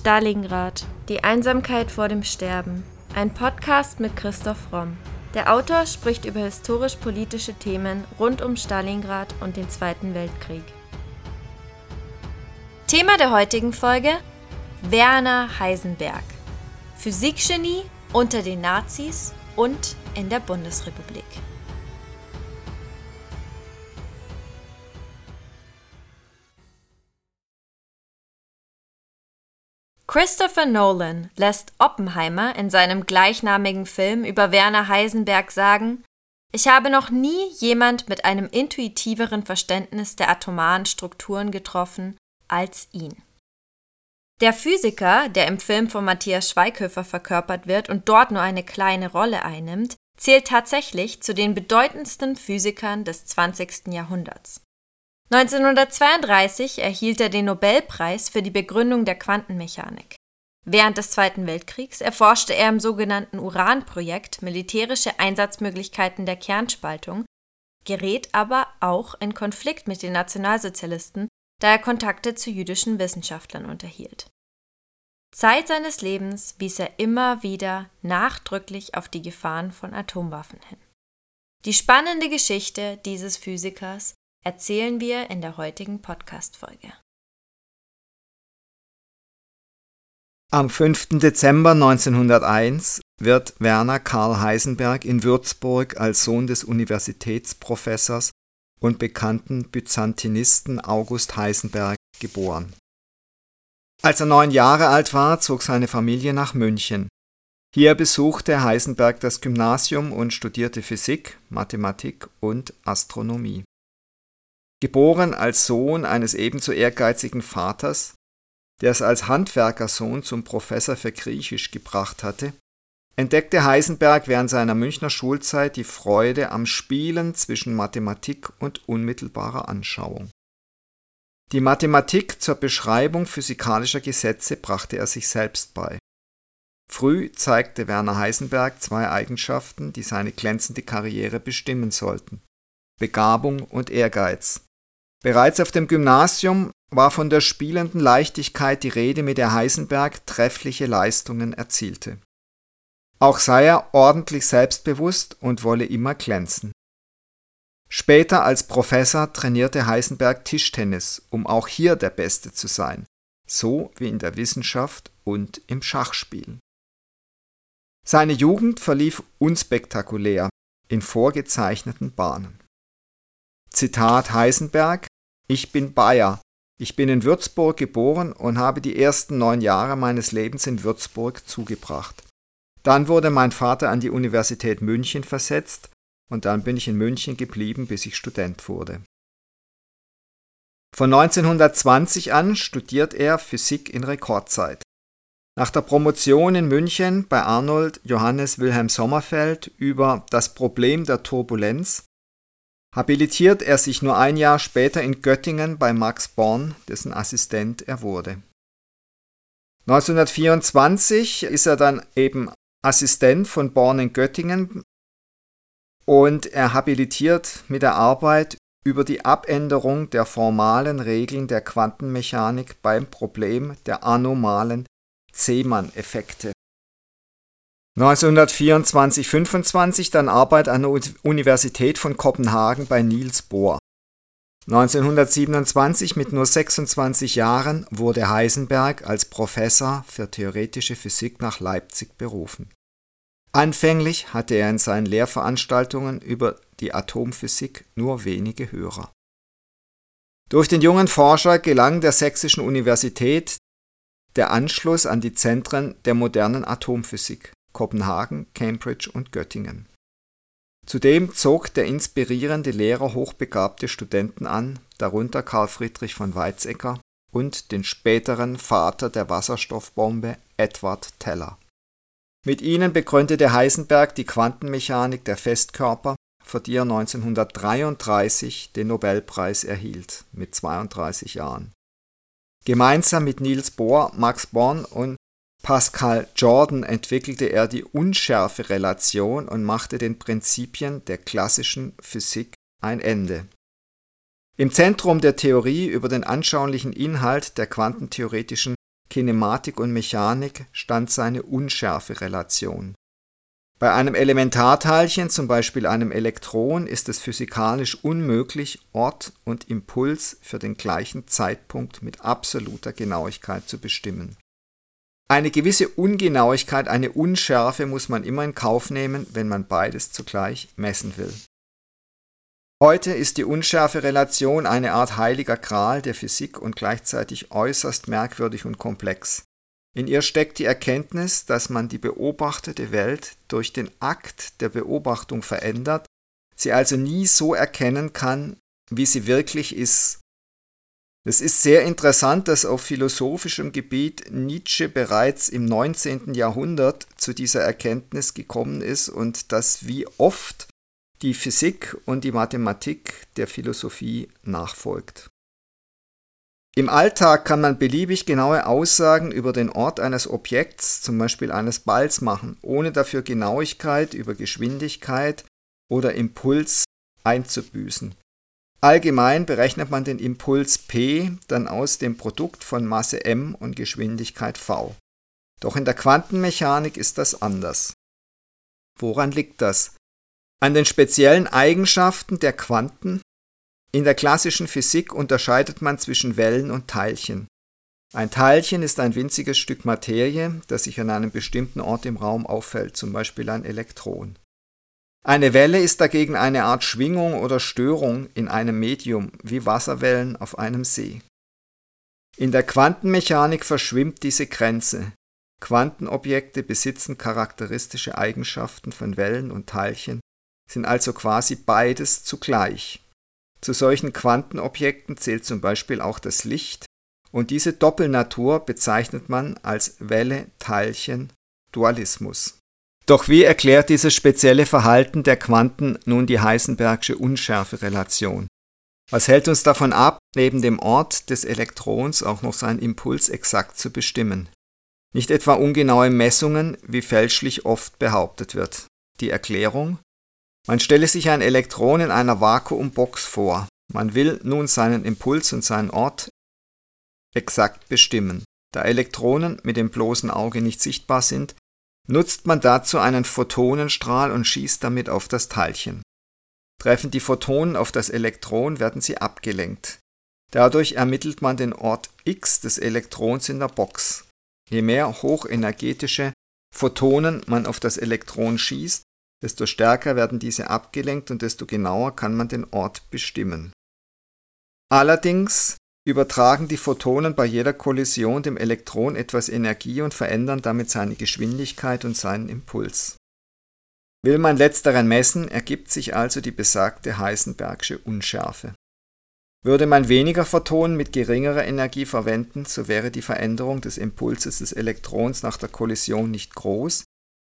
Stalingrad. Die Einsamkeit vor dem Sterben. Ein Podcast mit Christoph Romm. Der Autor spricht über historisch-politische Themen rund um Stalingrad und den Zweiten Weltkrieg. Thema der heutigen Folge: Werner Heisenberg. Physikgenie unter den Nazis und in der Bundesrepublik. Christopher Nolan lässt Oppenheimer in seinem gleichnamigen Film über Werner Heisenberg sagen, ich habe noch nie jemand mit einem intuitiveren Verständnis der atomaren Strukturen getroffen als ihn. Der Physiker, der im Film von Matthias Schweighöfer verkörpert wird und dort nur eine kleine Rolle einnimmt, zählt tatsächlich zu den bedeutendsten Physikern des 20. Jahrhunderts. 1932 erhielt er den Nobelpreis für die Begründung der Quantenmechanik. Während des Zweiten Weltkriegs erforschte er im sogenannten Uran-Projekt militärische Einsatzmöglichkeiten der Kernspaltung, gerät aber auch in Konflikt mit den Nationalsozialisten, da er Kontakte zu jüdischen Wissenschaftlern unterhielt. Zeit seines Lebens wies er immer wieder nachdrücklich auf die Gefahren von Atomwaffen hin. Die spannende Geschichte dieses Physikers erzählen wir in der heutigen Podcast-Folge. Am 5. Dezember 1901 wird Werner Karl Heisenberg in Würzburg als Sohn des Universitätsprofessors und bekannten Byzantinisten August Heisenberg geboren. Als er neun Jahre alt war, zog seine Familie nach München. Hier besuchte Heisenberg das Gymnasium und studierte Physik, Mathematik und Astronomie. Geboren als Sohn eines ebenso ehrgeizigen Vaters, der es als Handwerkersohn zum Professor für Griechisch gebracht hatte, entdeckte Heisenberg während seiner Münchner Schulzeit die Freude am Spielen zwischen Mathematik und unmittelbarer Anschauung. Die Mathematik zur Beschreibung physikalischer Gesetze brachte er sich selbst bei. Früh zeigte Werner Heisenberg zwei Eigenschaften, die seine glänzende Karriere bestimmen sollten Begabung und Ehrgeiz. Bereits auf dem Gymnasium war von der spielenden Leichtigkeit die Rede, mit der Heisenberg treffliche Leistungen erzielte. Auch sei er ordentlich selbstbewusst und wolle immer glänzen. Später als Professor trainierte Heisenberg Tischtennis, um auch hier der Beste zu sein, so wie in der Wissenschaft und im Schachspiel. Seine Jugend verlief unspektakulär in vorgezeichneten Bahnen. Zitat Heisenberg Ich bin Bayer. Ich bin in Würzburg geboren und habe die ersten neun Jahre meines Lebens in Würzburg zugebracht. Dann wurde mein Vater an die Universität München versetzt und dann bin ich in München geblieben, bis ich Student wurde. Von 1920 an studiert er Physik in Rekordzeit. Nach der Promotion in München bei Arnold Johannes Wilhelm Sommerfeld über das Problem der Turbulenz habilitiert er sich nur ein Jahr später in Göttingen bei Max Born, dessen Assistent er wurde. 1924 ist er dann eben Assistent von Born in Göttingen und er habilitiert mit der Arbeit über die Abänderung der formalen Regeln der Quantenmechanik beim Problem der anomalen Zeeman-Effekte. 1924-25 dann Arbeit an der Universität von Kopenhagen bei Niels Bohr. 1927 mit nur 26 Jahren wurde Heisenberg als Professor für theoretische Physik nach Leipzig berufen. Anfänglich hatte er in seinen Lehrveranstaltungen über die Atomphysik nur wenige Hörer. Durch den jungen Forscher gelang der Sächsischen Universität der Anschluss an die Zentren der modernen Atomphysik Kopenhagen, Cambridge und Göttingen. Zudem zog der inspirierende Lehrer hochbegabte Studenten an, darunter Karl Friedrich von Weizsäcker und den späteren Vater der Wasserstoffbombe Edward Teller. Mit ihnen begründete Heisenberg die Quantenmechanik der Festkörper, für die er 1933 den Nobelpreis erhielt, mit 32 Jahren. Gemeinsam mit Niels Bohr, Max Born und Pascal Jordan entwickelte er die Unschärferelation und machte den Prinzipien der klassischen Physik ein Ende. Im Zentrum der Theorie über den anschaulichen Inhalt der quantentheoretischen Kinematik und Mechanik stand seine Unschärferelation. Bei einem Elementarteilchen, zum Beispiel einem Elektron, ist es physikalisch unmöglich, Ort und Impuls für den gleichen Zeitpunkt mit absoluter Genauigkeit zu bestimmen. Eine gewisse Ungenauigkeit, eine Unschärfe muss man immer in Kauf nehmen, wenn man beides zugleich messen will. Heute ist die Unschärferelation eine Art heiliger Gral der Physik und gleichzeitig äußerst merkwürdig und komplex. In ihr steckt die Erkenntnis, dass man die beobachtete Welt durch den Akt der Beobachtung verändert, sie also nie so erkennen kann, wie sie wirklich ist. Es ist sehr interessant, dass auf philosophischem Gebiet Nietzsche bereits im 19. Jahrhundert zu dieser Erkenntnis gekommen ist und dass wie oft die Physik und die Mathematik der Philosophie nachfolgt. Im Alltag kann man beliebig genaue Aussagen über den Ort eines Objekts, zum Beispiel eines Balls, machen, ohne dafür Genauigkeit über Geschwindigkeit oder Impuls einzubüßen. Allgemein berechnet man den Impuls p dann aus dem Produkt von Masse m und Geschwindigkeit v. Doch in der Quantenmechanik ist das anders. Woran liegt das? An den speziellen Eigenschaften der Quanten in der klassischen Physik unterscheidet man zwischen Wellen und Teilchen. Ein Teilchen ist ein winziges Stück Materie, das sich an einem bestimmten Ort im Raum auffällt, zum Beispiel ein Elektron. Eine Welle ist dagegen eine Art Schwingung oder Störung in einem Medium, wie Wasserwellen auf einem See. In der Quantenmechanik verschwimmt diese Grenze. Quantenobjekte besitzen charakteristische Eigenschaften von Wellen und Teilchen, sind also quasi beides zugleich. Zu solchen Quantenobjekten zählt zum Beispiel auch das Licht, und diese Doppelnatur bezeichnet man als Welle-Teilchen-Dualismus. Doch wie erklärt dieses spezielle Verhalten der Quanten nun die Heisenbergsche Unschärferelation? Was hält uns davon ab, neben dem Ort des Elektrons auch noch seinen Impuls exakt zu bestimmen? Nicht etwa ungenaue Messungen, wie fälschlich oft behauptet wird. Die Erklärung? Man stelle sich ein Elektron in einer Vakuumbox vor. Man will nun seinen Impuls und seinen Ort exakt bestimmen. Da Elektronen mit dem bloßen Auge nicht sichtbar sind, nutzt man dazu einen Photonenstrahl und schießt damit auf das Teilchen. Treffen die Photonen auf das Elektron, werden sie abgelenkt. Dadurch ermittelt man den Ort x des Elektrons in der Box. Je mehr hochenergetische Photonen man auf das Elektron schießt, desto stärker werden diese abgelenkt und desto genauer kann man den Ort bestimmen. Allerdings übertragen die Photonen bei jeder Kollision dem Elektron etwas Energie und verändern damit seine Geschwindigkeit und seinen Impuls. Will man letzteren messen, ergibt sich also die besagte Heisenbergsche Unschärfe. Würde man weniger Photonen mit geringerer Energie verwenden, so wäre die Veränderung des Impulses des Elektrons nach der Kollision nicht groß,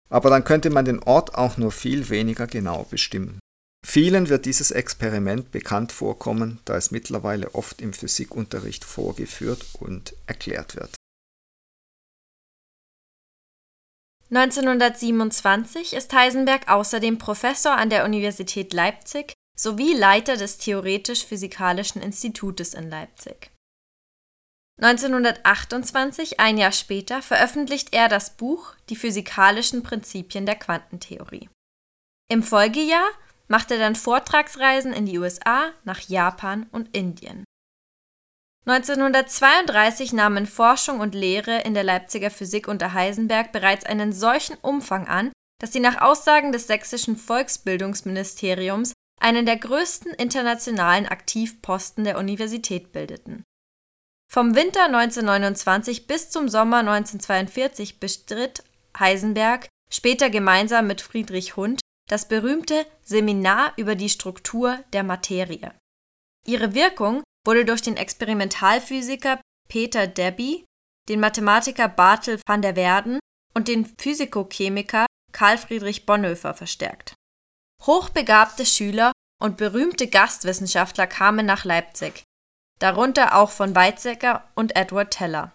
aber dann könnte man den Ort auch nur viel weniger genau bestimmen. Vielen wird dieses Experiment bekannt vorkommen, da es mittlerweile oft im Physikunterricht vorgeführt und erklärt wird. 1927 ist Heisenberg außerdem Professor an der Universität Leipzig sowie Leiter des Theoretisch-Physikalischen Institutes in Leipzig. 1928, ein Jahr später, veröffentlicht er das Buch Die physikalischen Prinzipien der Quantentheorie. Im Folgejahr macht er dann Vortragsreisen in die USA, nach Japan und Indien. 1932 nahmen Forschung und Lehre in der Leipziger Physik unter Heisenberg bereits einen solchen Umfang an, dass sie nach Aussagen des sächsischen Volksbildungsministeriums einen der größten internationalen Aktivposten der Universität bildeten vom Winter 1929 bis zum Sommer 1942 bestritt Heisenberg, später gemeinsam mit Friedrich Hund, das berühmte Seminar über die Struktur der Materie. Ihre Wirkung wurde durch den Experimentalphysiker Peter Debye, den Mathematiker Bartel van der Werden und den Physikochemiker Carl Friedrich Bonhoeffer verstärkt. Hochbegabte Schüler und berühmte Gastwissenschaftler kamen nach Leipzig, darunter auch von Weizsäcker und Edward Teller.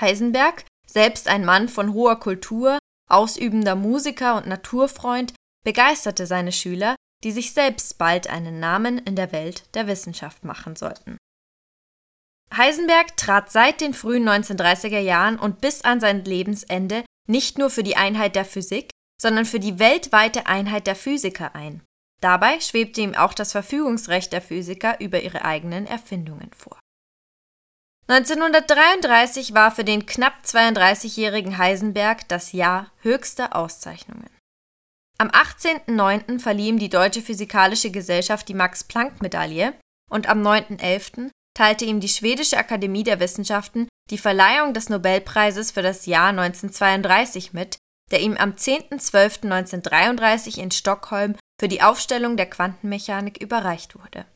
Heisenberg, selbst ein Mann von hoher Kultur, ausübender Musiker und Naturfreund, begeisterte seine Schüler, die sich selbst bald einen Namen in der Welt der Wissenschaft machen sollten. Heisenberg trat seit den frühen 1930er Jahren und bis an sein Lebensende nicht nur für die Einheit der Physik, sondern für die weltweite Einheit der Physiker ein. Dabei schwebte ihm auch das Verfügungsrecht der Physiker über ihre eigenen Erfindungen vor. 1933 war für den knapp 32-jährigen Heisenberg das Jahr höchster Auszeichnungen. Am 18.09. verlieh ihm die Deutsche Physikalische Gesellschaft die Max-Planck-Medaille und am 9.11. teilte ihm die Schwedische Akademie der Wissenschaften die Verleihung des Nobelpreises für das Jahr 1932 mit, der ihm am 10.12.1933 in Stockholm für die Aufstellung der Quantenmechanik überreicht wurde.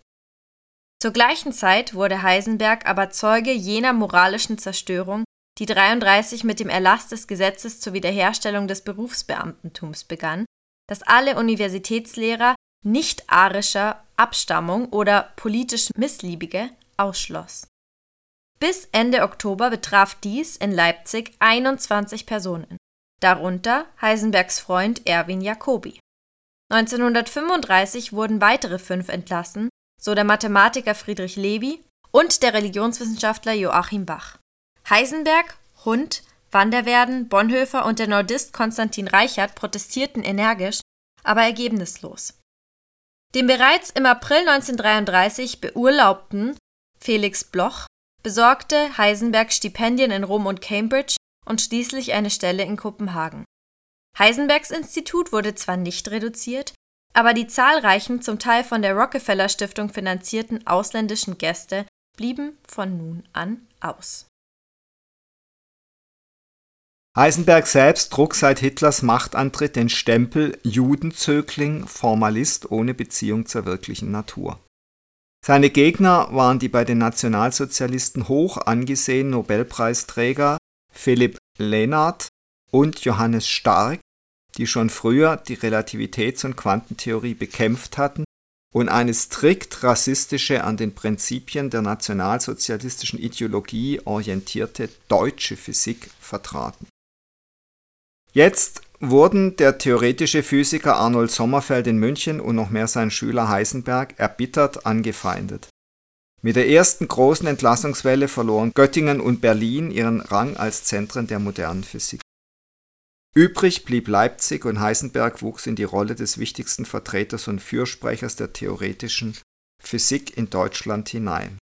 Zur gleichen Zeit wurde Heisenberg aber Zeuge jener moralischen Zerstörung, die 33 mit dem Erlass des Gesetzes zur Wiederherstellung des Berufsbeamtentums begann, das alle Universitätslehrer nicht-arischer Abstammung oder politisch Missliebige ausschloss. Bis Ende Oktober betraf dies in Leipzig 21 Personen, darunter Heisenbergs Freund Erwin Jacobi. 1935 wurden weitere fünf entlassen, so der Mathematiker Friedrich Levy und der Religionswissenschaftler Joachim Bach. Heisenberg, Hund, Van der Werden, Bonhoeffer und der Nordist Konstantin Reichert protestierten energisch, aber ergebnislos. Dem bereits im April 1933 beurlaubten Felix Bloch besorgte Heisenberg Stipendien in Rom und Cambridge und schließlich eine Stelle in Kopenhagen. Heisenbergs Institut wurde zwar nicht reduziert, aber die zahlreichen, zum Teil von der Rockefeller Stiftung finanzierten ausländischen Gäste blieben von nun an aus. Heisenberg selbst trug seit Hitlers Machtantritt den Stempel Judenzögling, Formalist ohne Beziehung zur wirklichen Natur. Seine Gegner waren die bei den Nationalsozialisten hoch angesehenen Nobelpreisträger Philipp Lenard und Johannes Stark, die schon früher die Relativitäts- und Quantentheorie bekämpft hatten und eine strikt rassistische, an den Prinzipien der nationalsozialistischen Ideologie orientierte deutsche Physik vertraten. Jetzt wurden der theoretische Physiker Arnold Sommerfeld in München und noch mehr sein Schüler Heisenberg erbittert angefeindet. Mit der ersten großen Entlassungswelle verloren Göttingen und Berlin ihren Rang als Zentren der modernen Physik. Übrig blieb Leipzig und Heisenberg wuchs in die Rolle des wichtigsten Vertreters und Fürsprechers der theoretischen Physik in Deutschland hinein.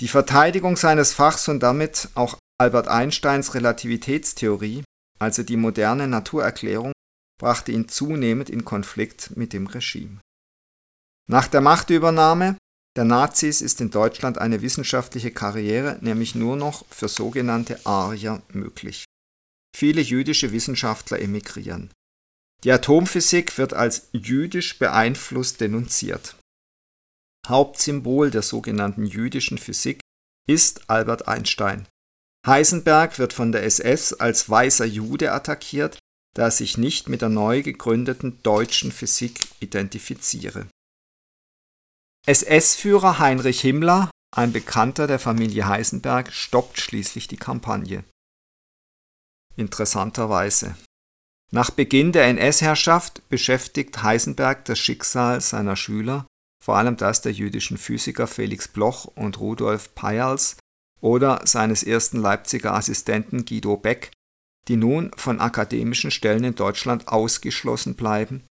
Die Verteidigung seines Fachs und damit auch Albert Einsteins Relativitätstheorie also die moderne Naturerklärung, brachte ihn zunehmend in Konflikt mit dem Regime. Nach der Machtübernahme der Nazis ist in Deutschland eine wissenschaftliche Karriere nämlich nur noch für sogenannte Arier möglich. Viele jüdische Wissenschaftler emigrieren. Die Atomphysik wird als jüdisch beeinflusst denunziert. Hauptsymbol der sogenannten jüdischen Physik ist Albert Einstein, Heisenberg wird von der SS als weißer Jude attackiert, da er sich nicht mit der neu gegründeten deutschen Physik identifiziere. SS-Führer Heinrich Himmler, ein Bekannter der Familie Heisenberg, stoppt schließlich die Kampagne. Interessanterweise. Nach Beginn der NS-Herrschaft beschäftigt Heisenberg das Schicksal seiner Schüler, vor allem das der jüdischen Physiker Felix Bloch und Rudolf Peierls, oder seines ersten Leipziger Assistenten Guido Beck, die nun von akademischen Stellen in Deutschland ausgeschlossen bleiben,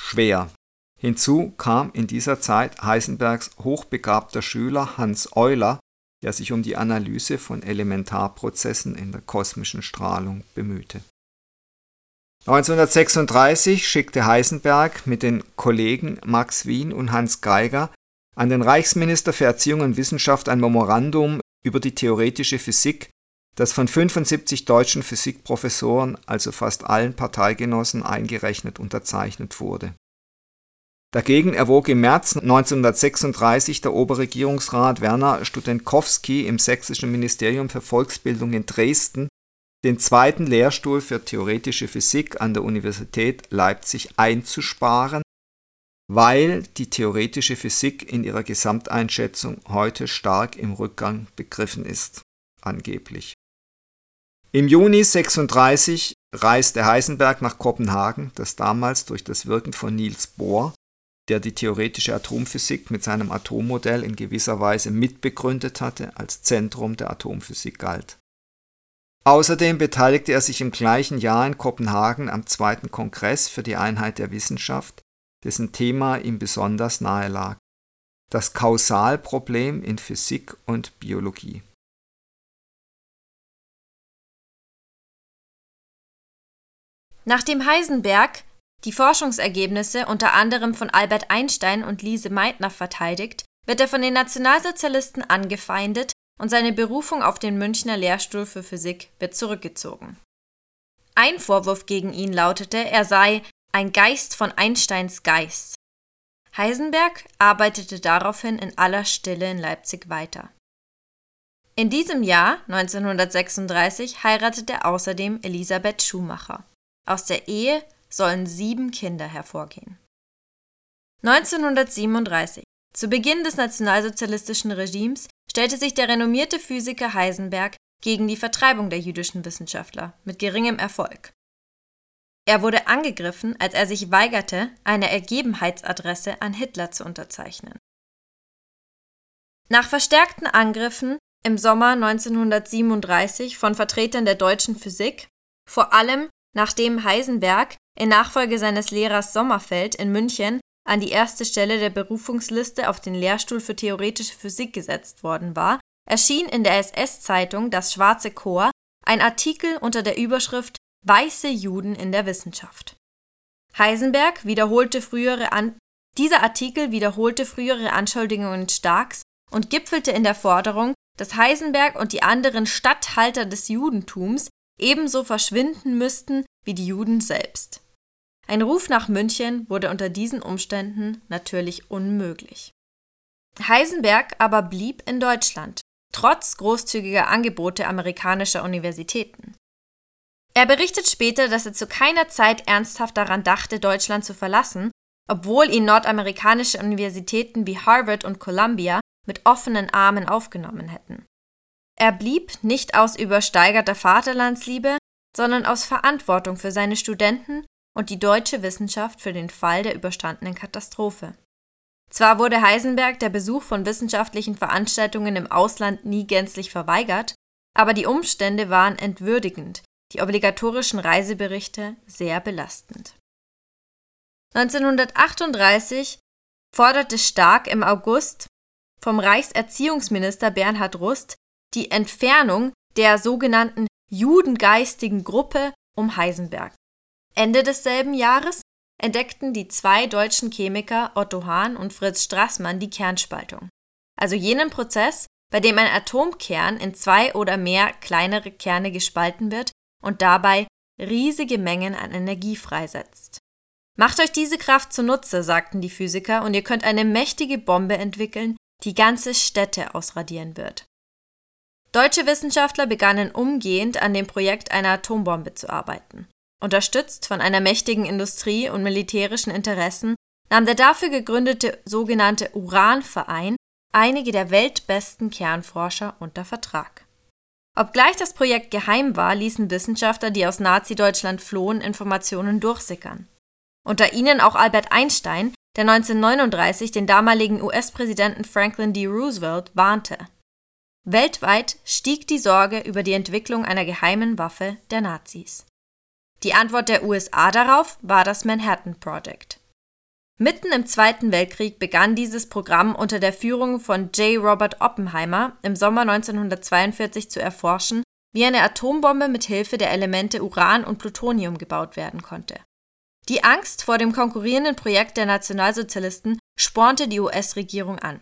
schwer. Hinzu kam in dieser Zeit Heisenbergs hochbegabter Schüler Hans Euler, der sich um die Analyse von Elementarprozessen in der kosmischen Strahlung bemühte. 1936 schickte Heisenberg mit den Kollegen Max Wien und Hans Geiger an den Reichsminister für Erziehung und Wissenschaft ein Memorandum über die theoretische Physik, das von 75 deutschen Physikprofessoren, also fast allen Parteigenossen eingerechnet unterzeichnet wurde. Dagegen erwog im März 1936 der Oberregierungsrat Werner Studenkowski im Sächsischen Ministerium für Volksbildung in Dresden, den zweiten Lehrstuhl für theoretische Physik an der Universität Leipzig einzusparen weil die theoretische Physik in ihrer Gesamteinschätzung heute stark im Rückgang begriffen ist, angeblich. Im Juni 36 reiste Heisenberg nach Kopenhagen, das damals durch das Wirken von Niels Bohr, der die theoretische Atomphysik mit seinem Atommodell in gewisser Weise mitbegründet hatte, als Zentrum der Atomphysik galt. Außerdem beteiligte er sich im gleichen Jahr in Kopenhagen am zweiten Kongress für die Einheit der Wissenschaft, dessen Thema ihm besonders nahe lag, das Kausalproblem in Physik und Biologie. Nachdem Heisenberg die Forschungsergebnisse unter anderem von Albert Einstein und Lise Meitner verteidigt, wird er von den Nationalsozialisten angefeindet und seine Berufung auf den Münchner Lehrstuhl für Physik wird zurückgezogen. Ein Vorwurf gegen ihn lautete, er sei ein Geist von Einsteins Geist. Heisenberg arbeitete daraufhin in aller Stille in Leipzig weiter. In diesem Jahr, 1936, heiratete er außerdem Elisabeth Schumacher. Aus der Ehe sollen sieben Kinder hervorgehen. 1937, zu Beginn des nationalsozialistischen Regimes, stellte sich der renommierte Physiker Heisenberg gegen die Vertreibung der jüdischen Wissenschaftler mit geringem Erfolg. Er wurde angegriffen, als er sich weigerte, eine Ergebenheitsadresse an Hitler zu unterzeichnen. Nach verstärkten Angriffen im Sommer 1937 von Vertretern der deutschen Physik, vor allem nachdem Heisenberg in Nachfolge seines Lehrers Sommerfeld in München an die erste Stelle der Berufungsliste auf den Lehrstuhl für theoretische Physik gesetzt worden war, erschien in der SS-Zeitung Das Schwarze Chor ein Artikel unter der Überschrift Weiße Juden in der Wissenschaft. Heisenberg wiederholte frühere An dieser Artikel wiederholte frühere Anschuldigungen Starks und gipfelte in der Forderung, dass Heisenberg und die anderen Statthalter des Judentums ebenso verschwinden müssten wie die Juden selbst. Ein Ruf nach München wurde unter diesen Umständen natürlich unmöglich. Heisenberg aber blieb in Deutschland, trotz großzügiger Angebote amerikanischer Universitäten. Er berichtet später, dass er zu keiner Zeit ernsthaft daran dachte, Deutschland zu verlassen, obwohl ihn nordamerikanische Universitäten wie Harvard und Columbia mit offenen Armen aufgenommen hätten. Er blieb nicht aus übersteigerter Vaterlandsliebe, sondern aus Verantwortung für seine Studenten und die deutsche Wissenschaft für den Fall der überstandenen Katastrophe. Zwar wurde Heisenberg der Besuch von wissenschaftlichen Veranstaltungen im Ausland nie gänzlich verweigert, aber die Umstände waren entwürdigend, die obligatorischen Reiseberichte sehr belastend. 1938 forderte Stark im August vom Reichserziehungsminister Bernhard Rust die Entfernung der sogenannten judengeistigen Gruppe um Heisenberg. Ende desselben Jahres entdeckten die zwei deutschen Chemiker Otto Hahn und Fritz Strassmann die Kernspaltung, also jenen Prozess, bei dem ein Atomkern in zwei oder mehr kleinere Kerne gespalten wird und dabei riesige Mengen an Energie freisetzt. Macht euch diese Kraft zunutze, sagten die Physiker, und ihr könnt eine mächtige Bombe entwickeln, die ganze Städte ausradieren wird. Deutsche Wissenschaftler begannen umgehend an dem Projekt einer Atombombe zu arbeiten. Unterstützt von einer mächtigen Industrie und militärischen Interessen nahm der dafür gegründete sogenannte Uranverein einige der weltbesten Kernforscher unter Vertrag. Obgleich das Projekt geheim war, ließen Wissenschaftler, die aus Nazi-Deutschland flohen, Informationen durchsickern. Unter ihnen auch Albert Einstein, der 1939 den damaligen US-Präsidenten Franklin D. Roosevelt warnte. Weltweit stieg die Sorge über die Entwicklung einer geheimen Waffe der Nazis. Die Antwort der USA darauf war das Manhattan Project. Mitten im Zweiten Weltkrieg begann dieses Programm unter der Führung von J. Robert Oppenheimer im Sommer 1942 zu erforschen, wie eine Atombombe mit Hilfe der Elemente Uran und Plutonium gebaut werden konnte. Die Angst vor dem konkurrierenden Projekt der Nationalsozialisten spornte die US-Regierung an.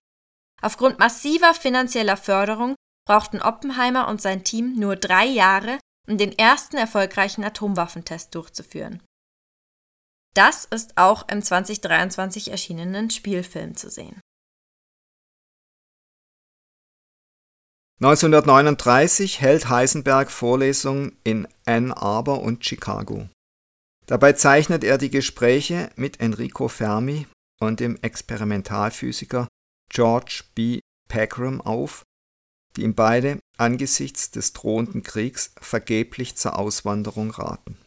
Aufgrund massiver finanzieller Förderung brauchten Oppenheimer und sein Team nur drei Jahre, um den ersten erfolgreichen Atomwaffentest durchzuführen. Das ist auch im 2023 erschienenen Spielfilm zu sehen. 1939 hält Heisenberg Vorlesungen in Ann Arbor und Chicago. Dabei zeichnet er die Gespräche mit Enrico Fermi und dem Experimentalphysiker George B. Pegram auf, die ihm beide angesichts des drohenden Kriegs vergeblich zur Auswanderung raten.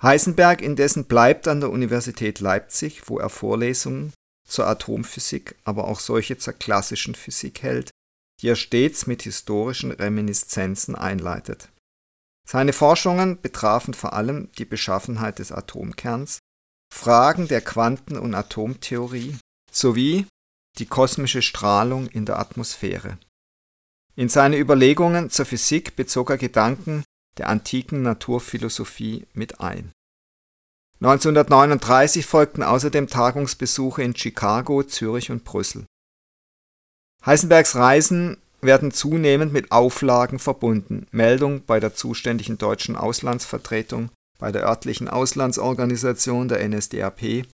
Heisenberg indessen bleibt an der Universität Leipzig, wo er Vorlesungen zur Atomphysik, aber auch solche zur klassischen Physik hält, die er stets mit historischen Reminiszenzen einleitet. Seine Forschungen betrafen vor allem die Beschaffenheit des Atomkerns, Fragen der Quanten- und Atomtheorie sowie die kosmische Strahlung in der Atmosphäre. In seine Überlegungen zur Physik bezog er Gedanken der antiken Naturphilosophie mit ein. 1939 folgten außerdem Tagungsbesuche in Chicago, Zürich und Brüssel. Heisenbergs Reisen werden zunehmend mit Auflagen verbunden, Meldung bei der zuständigen deutschen Auslandsvertretung, bei der örtlichen Auslandsorganisation der NSDAP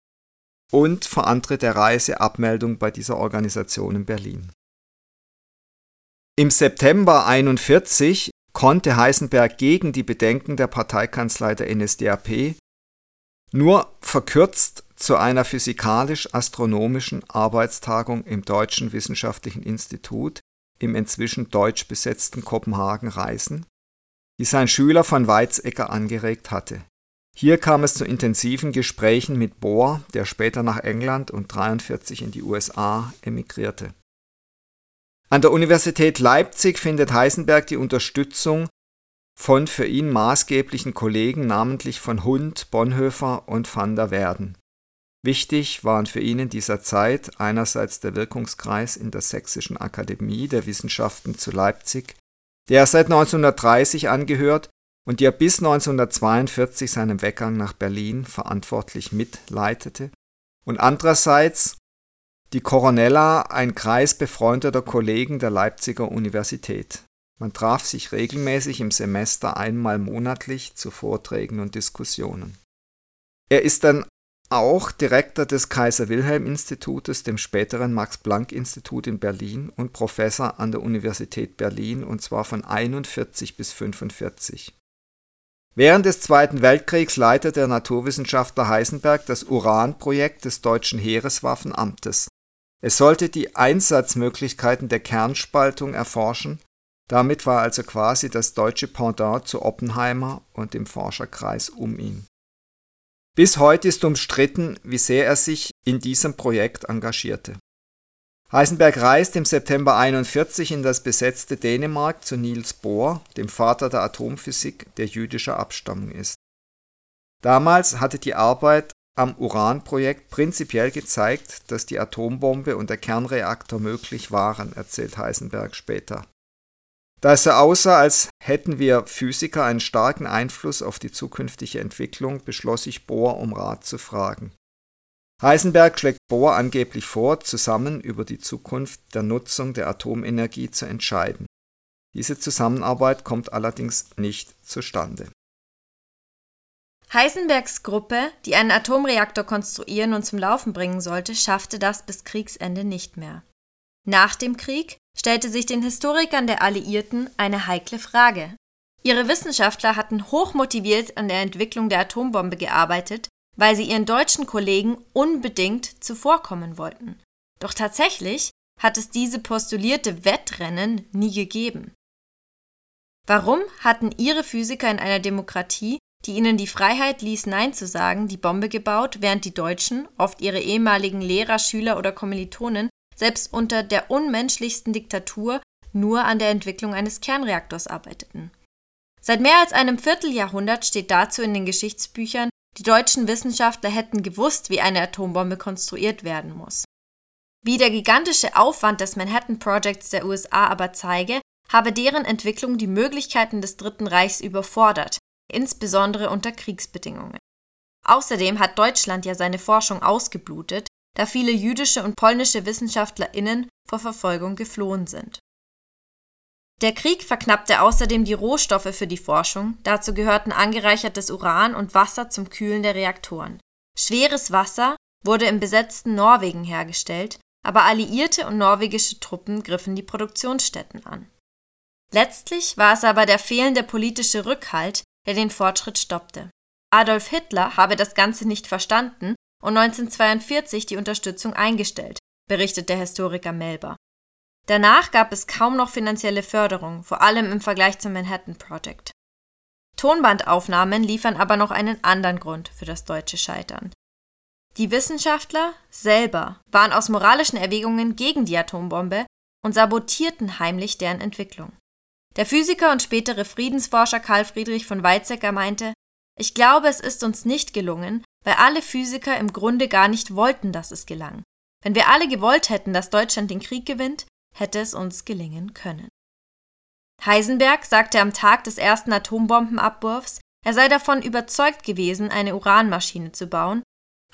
und verantritt der Reise Abmeldung bei dieser Organisation in Berlin. Im September 1941 konnte Heisenberg gegen die Bedenken der Parteikanzlei der NSDAP nur verkürzt zu einer physikalisch-astronomischen Arbeitstagung im Deutschen Wissenschaftlichen Institut im inzwischen deutsch besetzten Kopenhagen reisen, die sein Schüler von Weizsäcker angeregt hatte. Hier kam es zu intensiven Gesprächen mit Bohr, der später nach England und 43 in die USA emigrierte. An der Universität Leipzig findet Heisenberg die Unterstützung von für ihn maßgeblichen Kollegen, namentlich von Hund, Bonhoeffer und van der Werden. Wichtig waren für ihn in dieser Zeit einerseits der Wirkungskreis in der Sächsischen Akademie der Wissenschaften zu Leipzig, der er seit 1930 angehört und der bis 1942 seinem Weggang nach Berlin verantwortlich mitleitete, und andererseits die Coronella, ein Kreis befreundeter Kollegen der Leipziger Universität. Man traf sich regelmäßig im Semester einmal monatlich zu Vorträgen und Diskussionen. Er ist dann auch Direktor des Kaiser-Wilhelm-Institutes, dem späteren Max-Planck-Institut in Berlin und Professor an der Universität Berlin und zwar von 41 bis 45. Während des Zweiten Weltkriegs leitete der Naturwissenschaftler Heisenberg das Uranprojekt des deutschen Heereswaffenamtes. Es sollte die Einsatzmöglichkeiten der Kernspaltung erforschen, damit war also quasi das deutsche Pendant zu Oppenheimer und dem Forscherkreis um ihn. Bis heute ist umstritten, wie sehr er sich in diesem Projekt engagierte. Heisenberg reist im September 1941 in das besetzte Dänemark zu Niels Bohr, dem Vater der Atomphysik, der jüdischer Abstammung ist. Damals hatte die Arbeit am Uranprojekt prinzipiell gezeigt, dass die Atombombe und der Kernreaktor möglich waren, erzählt Heisenberg später. Da es so aussah, als hätten wir Physiker einen starken Einfluss auf die zukünftige Entwicklung, beschloss ich Bohr um Rat zu fragen. Heisenberg schlägt Bohr angeblich vor, zusammen über die Zukunft der Nutzung der Atomenergie zu entscheiden. Diese Zusammenarbeit kommt allerdings nicht zustande. Heisenbergs Gruppe, die einen Atomreaktor konstruieren und zum Laufen bringen sollte, schaffte das bis Kriegsende nicht mehr. Nach dem Krieg stellte sich den Historikern der Alliierten eine heikle Frage. Ihre Wissenschaftler hatten hochmotiviert an der Entwicklung der Atombombe gearbeitet, weil sie ihren deutschen Kollegen unbedingt zuvorkommen wollten. Doch tatsächlich hat es diese postulierte Wettrennen nie gegeben. Warum hatten ihre Physiker in einer Demokratie, die ihnen die Freiheit ließ, Nein zu sagen, die Bombe gebaut, während die Deutschen, oft ihre ehemaligen Lehrer, Schüler oder Kommilitonen, selbst unter der unmenschlichsten Diktatur nur an der Entwicklung eines Kernreaktors arbeiteten. Seit mehr als einem Vierteljahrhundert steht dazu in den Geschichtsbüchern, die deutschen Wissenschaftler hätten gewusst, wie eine Atombombe konstruiert werden muss. Wie der gigantische Aufwand des Manhattan Projects der USA aber zeige, habe deren Entwicklung die Möglichkeiten des Dritten Reichs überfordert, insbesondere unter Kriegsbedingungen. Außerdem hat Deutschland ja seine Forschung ausgeblutet, da viele jüdische und polnische WissenschaftlerInnen vor Verfolgung geflohen sind. Der Krieg verknappte außerdem die Rohstoffe für die Forschung, dazu gehörten angereichertes Uran und Wasser zum Kühlen der Reaktoren. Schweres Wasser wurde im besetzten Norwegen hergestellt, aber alliierte und norwegische Truppen griffen die Produktionsstätten an. Letztlich war es aber der fehlende politische Rückhalt, der den Fortschritt stoppte. Adolf Hitler habe das Ganze nicht verstanden und 1942 die Unterstützung eingestellt, berichtet der Historiker Melber. Danach gab es kaum noch finanzielle Förderung, vor allem im Vergleich zum Manhattan Project. Tonbandaufnahmen liefern aber noch einen anderen Grund für das deutsche Scheitern. Die Wissenschaftler selber waren aus moralischen Erwägungen gegen die Atombombe und sabotierten heimlich deren Entwicklung. Der Physiker und spätere Friedensforscher Karl Friedrich von Weizsäcker meinte, ich glaube, es ist uns nicht gelungen, weil alle Physiker im Grunde gar nicht wollten, dass es gelang. Wenn wir alle gewollt hätten, dass Deutschland den Krieg gewinnt, hätte es uns gelingen können. Heisenberg sagte am Tag des ersten Atombombenabwurfs, er sei davon überzeugt gewesen, eine Uranmaschine zu bauen,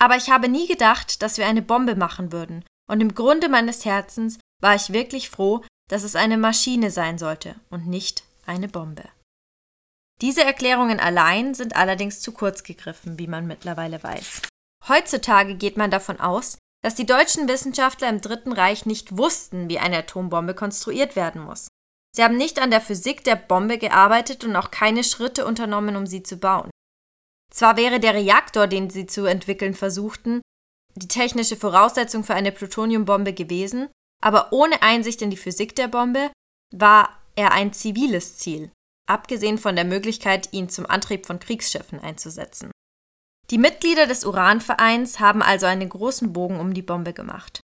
aber ich habe nie gedacht, dass wir eine Bombe machen würden, und im Grunde meines Herzens war ich wirklich froh, dass es eine Maschine sein sollte und nicht eine Bombe. Diese Erklärungen allein sind allerdings zu kurz gegriffen, wie man mittlerweile weiß. Heutzutage geht man davon aus, dass die deutschen Wissenschaftler im Dritten Reich nicht wussten, wie eine Atombombe konstruiert werden muss. Sie haben nicht an der Physik der Bombe gearbeitet und auch keine Schritte unternommen, um sie zu bauen. Zwar wäre der Reaktor, den sie zu entwickeln versuchten, die technische Voraussetzung für eine Plutoniumbombe gewesen, aber ohne Einsicht in die Physik der Bombe war er ein ziviles Ziel, abgesehen von der Möglichkeit, ihn zum Antrieb von Kriegsschiffen einzusetzen. Die Mitglieder des Uranvereins haben also einen großen Bogen um die Bombe gemacht.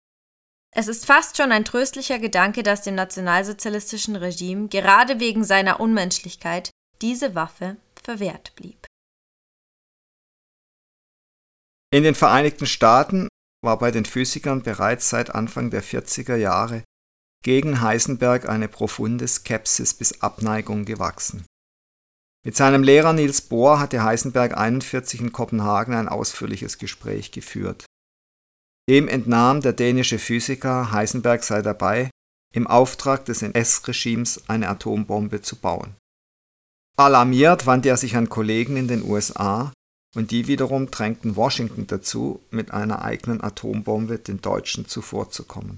Es ist fast schon ein tröstlicher Gedanke, dass dem nationalsozialistischen Regime gerade wegen seiner Unmenschlichkeit diese Waffe verwehrt blieb. In den Vereinigten Staaten war bei den Physikern bereits seit Anfang der 40er Jahre gegen Heisenberg eine profunde Skepsis bis Abneigung gewachsen. Mit seinem Lehrer Niels Bohr hatte Heisenberg 41 in Kopenhagen ein ausführliches Gespräch geführt. Dem entnahm der dänische Physiker, Heisenberg sei dabei, im Auftrag des NS-Regimes eine Atombombe zu bauen. Alarmiert wandte er sich an Kollegen in den USA und die wiederum drängten Washington dazu, mit einer eigenen Atombombe den Deutschen zuvorzukommen.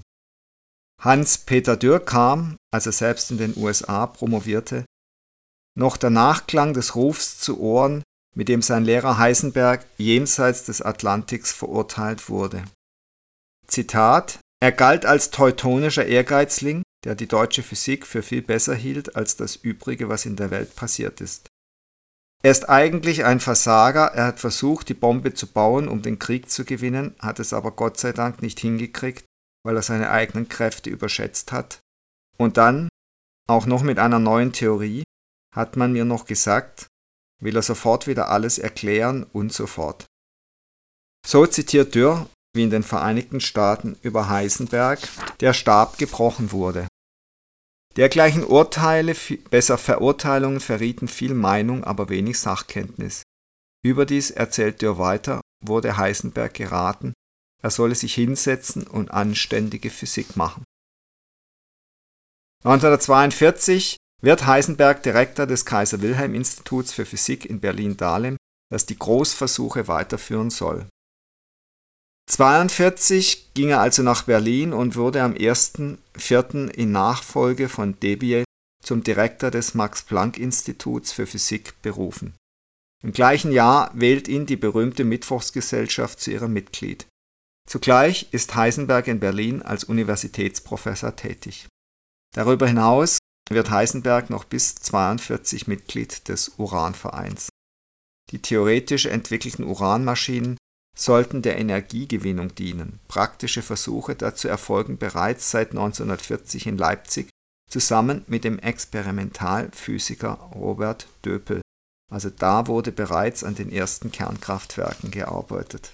Hans-Peter Dürr kam, als er selbst in den USA promovierte, noch der Nachklang des Rufs zu Ohren, mit dem sein Lehrer Heisenberg jenseits des Atlantiks verurteilt wurde. Zitat, er galt als teutonischer Ehrgeizling, der die deutsche Physik für viel besser hielt als das Übrige, was in der Welt passiert ist. Er ist eigentlich ein Versager, er hat versucht, die Bombe zu bauen, um den Krieg zu gewinnen, hat es aber Gott sei Dank nicht hingekriegt, weil er seine eigenen Kräfte überschätzt hat. Und dann, auch noch mit einer neuen Theorie, hat man mir noch gesagt, will er sofort wieder alles erklären und so fort. So zitiert Dürr wie in den Vereinigten Staaten über Heisenberg, der Stab gebrochen wurde. Dergleichen Urteile, besser Verurteilungen verrieten viel Meinung, aber wenig Sachkenntnis. Überdies erzählt Dürr weiter, wurde Heisenberg geraten, er solle sich hinsetzen und anständige Physik machen. 1942 wird Heisenberg Direktor des Kaiser Wilhelm Instituts für Physik in Berlin-Dahlem, das die Großversuche weiterführen soll. 1942 ging er also nach Berlin und wurde am 1.4. in Nachfolge von Debye zum Direktor des Max-Planck-Instituts für Physik berufen. Im gleichen Jahr wählt ihn die berühmte Mittwochsgesellschaft zu ihrem Mitglied. Zugleich ist Heisenberg in Berlin als Universitätsprofessor tätig. Darüber hinaus wird Heisenberg noch bis 1942 Mitglied des Uranvereins. Die theoretisch entwickelten Uranmaschinen sollten der Energiegewinnung dienen. Praktische Versuche dazu erfolgen bereits seit 1940 in Leipzig zusammen mit dem Experimentalphysiker Robert Döpel. Also da wurde bereits an den ersten Kernkraftwerken gearbeitet.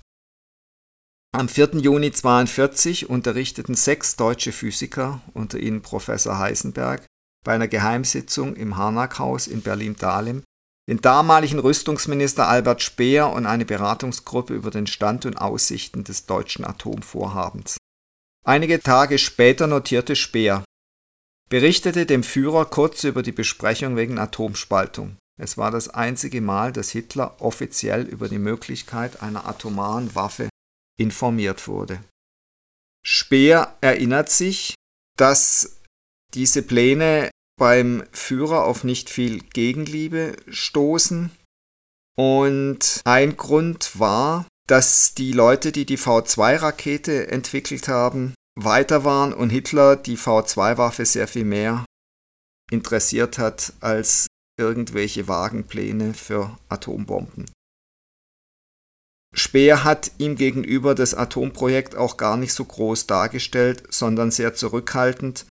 Am 4. Juni 1942 unterrichteten sechs deutsche Physiker, unter ihnen Professor Heisenberg, bei einer Geheimsitzung im Harnackhaus in Berlin-Dahlem den damaligen Rüstungsminister Albert Speer und eine Beratungsgruppe über den Stand und Aussichten des deutschen Atomvorhabens. Einige Tage später notierte Speer, berichtete dem Führer kurz über die Besprechung wegen Atomspaltung. Es war das einzige Mal, dass Hitler offiziell über die Möglichkeit einer atomaren Waffe informiert wurde. Speer erinnert sich, dass diese Pläne beim Führer auf nicht viel Gegenliebe stoßen. Und ein Grund war, dass die Leute, die die V2-Rakete entwickelt haben, weiter waren und Hitler die V2-Waffe sehr viel mehr interessiert hat als irgendwelche Wagenpläne für Atombomben. Speer hat ihm gegenüber das Atomprojekt auch gar nicht so groß dargestellt, sondern sehr zurückhaltend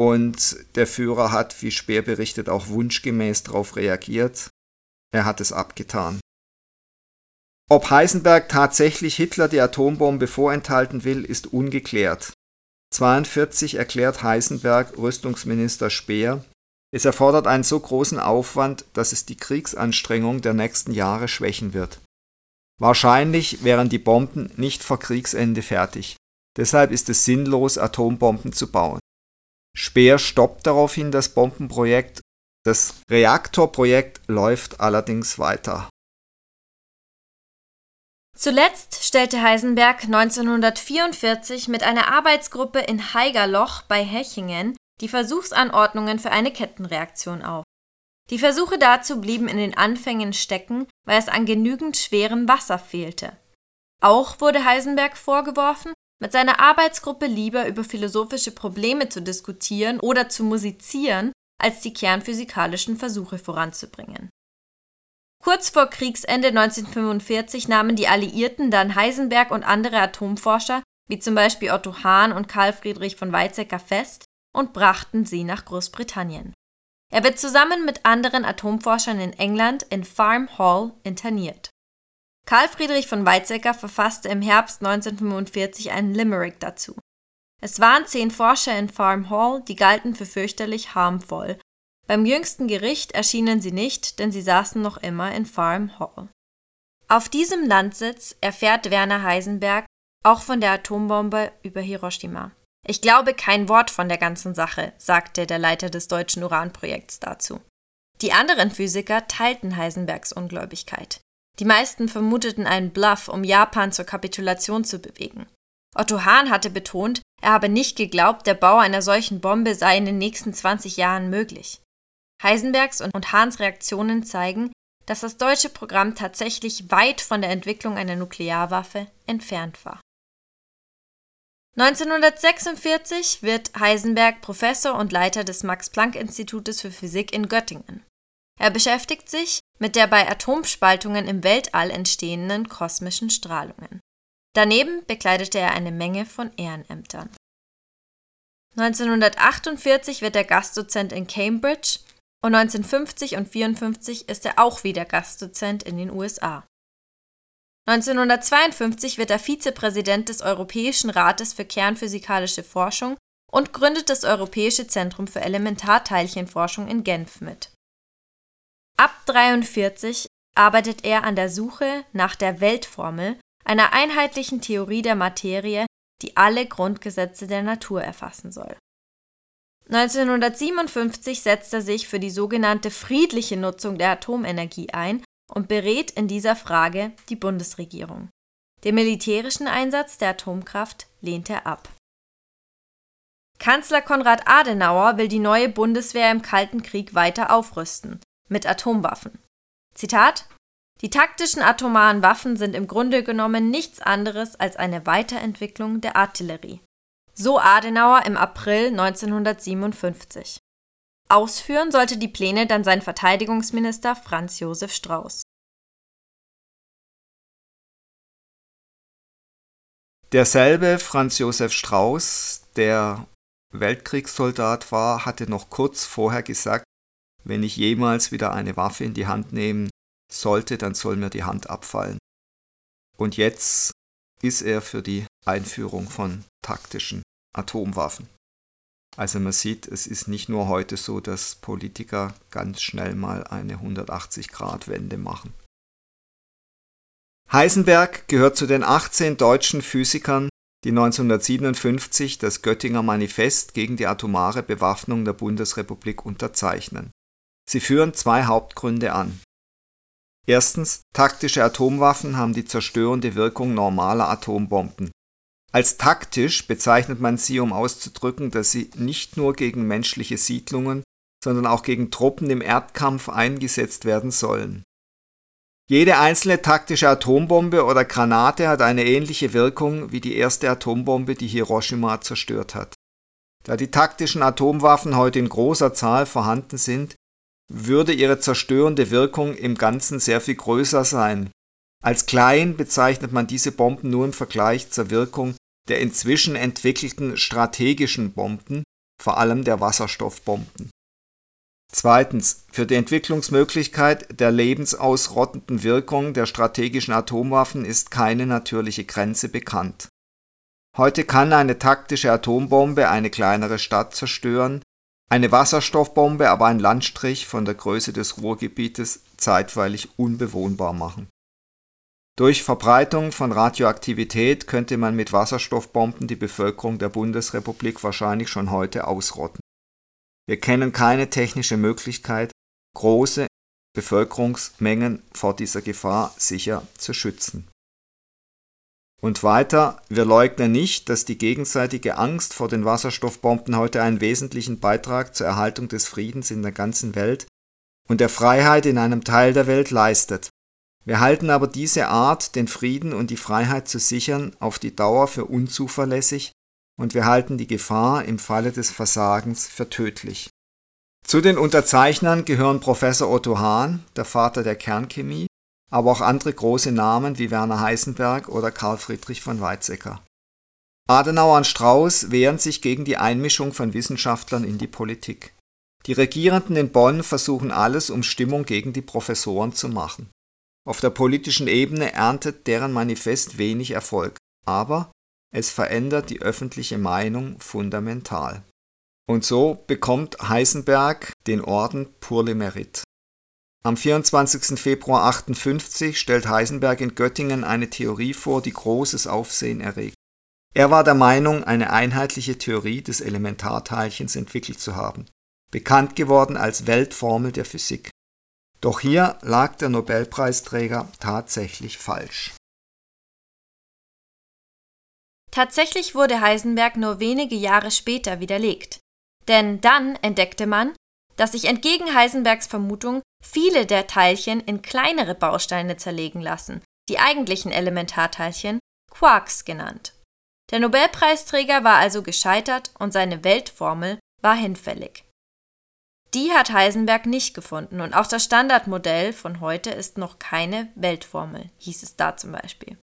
und der Führer hat, wie Speer berichtet, auch wunschgemäß darauf reagiert. Er hat es abgetan. Ob Heisenberg tatsächlich Hitler die Atombombe vorenthalten will, ist ungeklärt. 1942 erklärt Heisenberg Rüstungsminister Speer, es erfordert einen so großen Aufwand, dass es die Kriegsanstrengung der nächsten Jahre schwächen wird. Wahrscheinlich wären die Bomben nicht vor Kriegsende fertig. Deshalb ist es sinnlos, Atombomben zu bauen. Speer stoppt daraufhin das Bombenprojekt. Das Reaktorprojekt läuft allerdings weiter. Zuletzt stellte Heisenberg 1944 mit einer Arbeitsgruppe in Haigerloch bei Hechingen die Versuchsanordnungen für eine Kettenreaktion auf. Die Versuche dazu blieben in den Anfängen stecken, weil es an genügend schwerem Wasser fehlte. Auch wurde Heisenberg vorgeworfen, mit seiner Arbeitsgruppe lieber über philosophische Probleme zu diskutieren oder zu musizieren, als die kernphysikalischen Versuche voranzubringen. Kurz vor Kriegsende 1945 nahmen die Alliierten dann Heisenberg und andere Atomforscher, wie zum Beispiel Otto Hahn und Karl Friedrich von Weizsäcker, fest und brachten sie nach Großbritannien. Er wird zusammen mit anderen Atomforschern in England in Farm Hall interniert. Karl Friedrich von Weizsäcker verfasste im Herbst 1945 einen Limerick dazu. Es waren zehn Forscher in Farm Hall, die galten für fürchterlich harmvoll beim jüngsten Gericht erschienen sie nicht, denn sie saßen noch immer in Farm Hall. Auf diesem Landsitz erfährt Werner Heisenberg auch von der Atombombe über Hiroshima. Ich glaube kein Wort von der ganzen Sache, sagte der Leiter des deutschen Uranprojekts dazu. Die anderen Physiker teilten Heisenbergs Ungläubigkeit. Die meisten vermuteten einen Bluff, um Japan zur Kapitulation zu bewegen. Otto Hahn hatte betont, er habe nicht geglaubt, der Bau einer solchen Bombe sei in den nächsten 20 Jahren möglich. Heisenbergs und Hahns Reaktionen zeigen, dass das deutsche Programm tatsächlich weit von der Entwicklung einer Nuklearwaffe entfernt war. 1946 wird Heisenberg Professor und Leiter des Max-Planck-Institutes für Physik in Göttingen. Er beschäftigt sich mit der bei Atomspaltungen im Weltall entstehenden kosmischen Strahlungen. Daneben bekleidete er eine Menge von Ehrenämtern. 1948 wird er Gastdozent in Cambridge und 1950 und 54 ist er auch wieder Gastdozent in den USA. 1952 wird er Vizepräsident des Europäischen Rates für kernphysikalische Forschung und gründet das Europäische Zentrum für Elementarteilchenforschung in Genf mit. Ab 1943 arbeitet er an der Suche nach der Weltformel, einer einheitlichen Theorie der Materie, die alle Grundgesetze der Natur erfassen soll 1957 setzt er sich für die sogenannte friedliche Nutzung der Atomenergie ein und berät in dieser Frage die Bundesregierung. Den militärischen Einsatz der Atomkraft lehnt er ab. Kanzler Konrad Adenauer will die neue Bundeswehr im Kalten Krieg weiter aufrüsten mit Atomwaffen. Zitat Die taktischen atomaren Waffen sind im Grunde genommen nichts anderes als eine Weiterentwicklung der Artillerie. So Adenauer im April 1957. Ausführen sollte die Pläne dann sein Verteidigungsminister Franz Josef Strauß. Derselbe Franz Josef Strauß, der Weltkriegssoldat war, hatte noch kurz vorher gesagt, wenn ich jemals wieder eine Waffe in die Hand nehmen sollte, dann soll mir die Hand abfallen. Und jetzt ist er für die Einführung von taktischen Atomwaffen. Also man sieht, es ist nicht nur heute so, dass Politiker ganz schnell mal eine 180-Grad-Wende machen. Heisenberg gehört zu den 18 deutschen Physikern, die 1957 das Göttinger Manifest gegen die atomare Bewaffnung der Bundesrepublik unterzeichnen. Sie führen zwei Hauptgründe an. Erstens, taktische Atomwaffen haben die zerstörende Wirkung normaler Atombomben. Als taktisch bezeichnet man sie, um auszudrücken, dass sie nicht nur gegen menschliche Siedlungen, sondern auch gegen Truppen im Erdkampf eingesetzt werden sollen. Jede einzelne taktische Atombombe oder Granate hat eine ähnliche Wirkung wie die erste Atombombe, die Hiroshima zerstört hat. Da die taktischen Atomwaffen heute in großer Zahl vorhanden sind, würde ihre zerstörende Wirkung im Ganzen sehr viel größer sein. Als klein bezeichnet man diese Bomben nur im Vergleich zur Wirkung der inzwischen entwickelten strategischen Bomben, vor allem der Wasserstoffbomben. Zweitens. Für die Entwicklungsmöglichkeit der lebensausrottenden Wirkung der strategischen Atomwaffen ist keine natürliche Grenze bekannt. Heute kann eine taktische Atombombe eine kleinere Stadt zerstören, eine Wasserstoffbombe aber einen Landstrich von der Größe des Ruhrgebietes zeitweilig unbewohnbar machen. Durch Verbreitung von Radioaktivität könnte man mit Wasserstoffbomben die Bevölkerung der Bundesrepublik wahrscheinlich schon heute ausrotten. Wir kennen keine technische Möglichkeit, große Bevölkerungsmengen vor dieser Gefahr sicher zu schützen. Und weiter, wir leugnen nicht, dass die gegenseitige Angst vor den Wasserstoffbomben heute einen wesentlichen Beitrag zur Erhaltung des Friedens in der ganzen Welt und der Freiheit in einem Teil der Welt leistet. Wir halten aber diese Art, den Frieden und die Freiheit zu sichern, auf die Dauer für unzuverlässig und wir halten die Gefahr im Falle des Versagens für tödlich. Zu den Unterzeichnern gehören Professor Otto Hahn, der Vater der Kernchemie, aber auch andere große Namen wie Werner Heisenberg oder Karl Friedrich von Weizsäcker. Adenauer und Strauß wehren sich gegen die Einmischung von Wissenschaftlern in die Politik. Die Regierenden in Bonn versuchen alles, um Stimmung gegen die Professoren zu machen. Auf der politischen Ebene erntet deren Manifest wenig Erfolg, aber es verändert die öffentliche Meinung fundamental. Und so bekommt Heisenberg den Orden Pour le Mérite. Am 24. Februar 1958 stellt Heisenberg in Göttingen eine Theorie vor, die großes Aufsehen erregt. Er war der Meinung, eine einheitliche Theorie des Elementarteilchens entwickelt zu haben, bekannt geworden als Weltformel der Physik. Doch hier lag der Nobelpreisträger tatsächlich falsch. Tatsächlich wurde Heisenberg nur wenige Jahre später widerlegt. Denn dann entdeckte man, dass sich entgegen Heisenbergs Vermutung viele der Teilchen in kleinere Bausteine zerlegen lassen, die eigentlichen Elementarteilchen, Quarks genannt. Der Nobelpreisträger war also gescheitert und seine Weltformel war hinfällig. Die hat Heisenberg nicht gefunden und auch das Standardmodell von heute ist noch keine Weltformel, hieß es da zum Beispiel.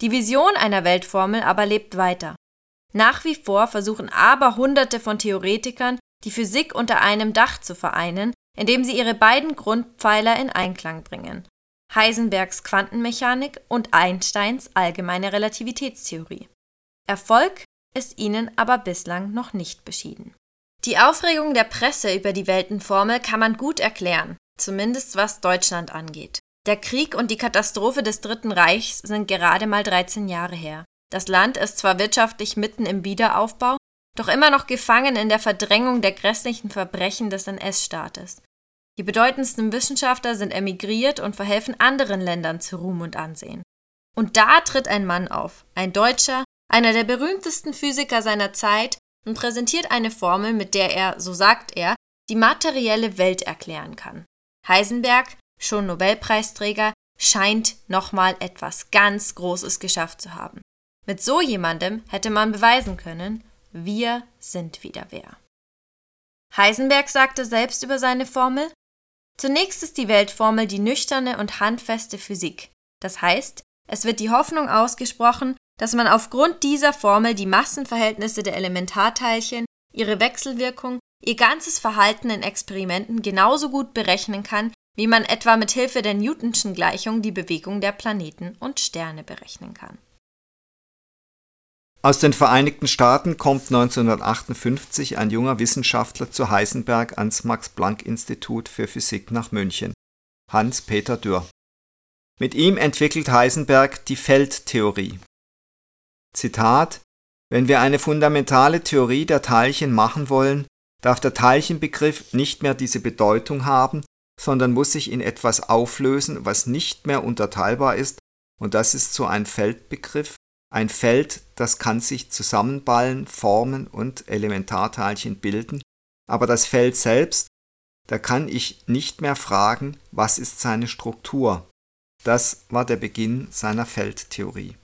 Die Vision einer Weltformel aber lebt weiter. Nach wie vor versuchen aber Hunderte von Theoretikern, die Physik unter einem Dach zu vereinen, indem sie ihre beiden Grundpfeiler in Einklang bringen. Heisenbergs Quantenmechanik und Einsteins allgemeine Relativitätstheorie. Erfolg ist ihnen aber bislang noch nicht beschieden. Die Aufregung der Presse über die Weltenformel kann man gut erklären, zumindest was Deutschland angeht. Der Krieg und die Katastrophe des Dritten Reichs sind gerade mal 13 Jahre her. Das Land ist zwar wirtschaftlich mitten im Wiederaufbau, doch immer noch gefangen in der Verdrängung der grässlichen Verbrechen des NS-Staates. Die bedeutendsten Wissenschaftler sind emigriert und verhelfen anderen Ländern zu Ruhm und Ansehen. Und da tritt ein Mann auf, ein Deutscher, einer der berühmtesten Physiker seiner Zeit, und präsentiert eine Formel, mit der er, so sagt er, die materielle Welt erklären kann. Heisenberg schon Nobelpreisträger, scheint nochmal etwas ganz Großes geschafft zu haben. Mit so jemandem hätte man beweisen können, wir sind wieder wer. Heisenberg sagte selbst über seine Formel, Zunächst ist die Weltformel die nüchterne und handfeste Physik. Das heißt, es wird die Hoffnung ausgesprochen, dass man aufgrund dieser Formel die Massenverhältnisse der Elementarteilchen, ihre Wechselwirkung, ihr ganzes Verhalten in Experimenten genauso gut berechnen kann, wie man etwa mit Hilfe der Newtonschen Gleichung die Bewegung der Planeten und Sterne berechnen kann. Aus den Vereinigten Staaten kommt 1958 ein junger Wissenschaftler zu Heisenberg ans Max-Planck-Institut für Physik nach München, Hans-Peter Dürr. Mit ihm entwickelt Heisenberg die Feldtheorie. Zitat Wenn wir eine fundamentale Theorie der Teilchen machen wollen, darf der Teilchenbegriff nicht mehr diese Bedeutung haben, sondern muss sich in etwas auflösen, was nicht mehr unterteilbar ist, und das ist so ein Feldbegriff. Ein Feld, das kann sich zusammenballen, formen und Elementarteilchen bilden, aber das Feld selbst, da kann ich nicht mehr fragen, was ist seine Struktur. Das war der Beginn seiner Feldtheorie.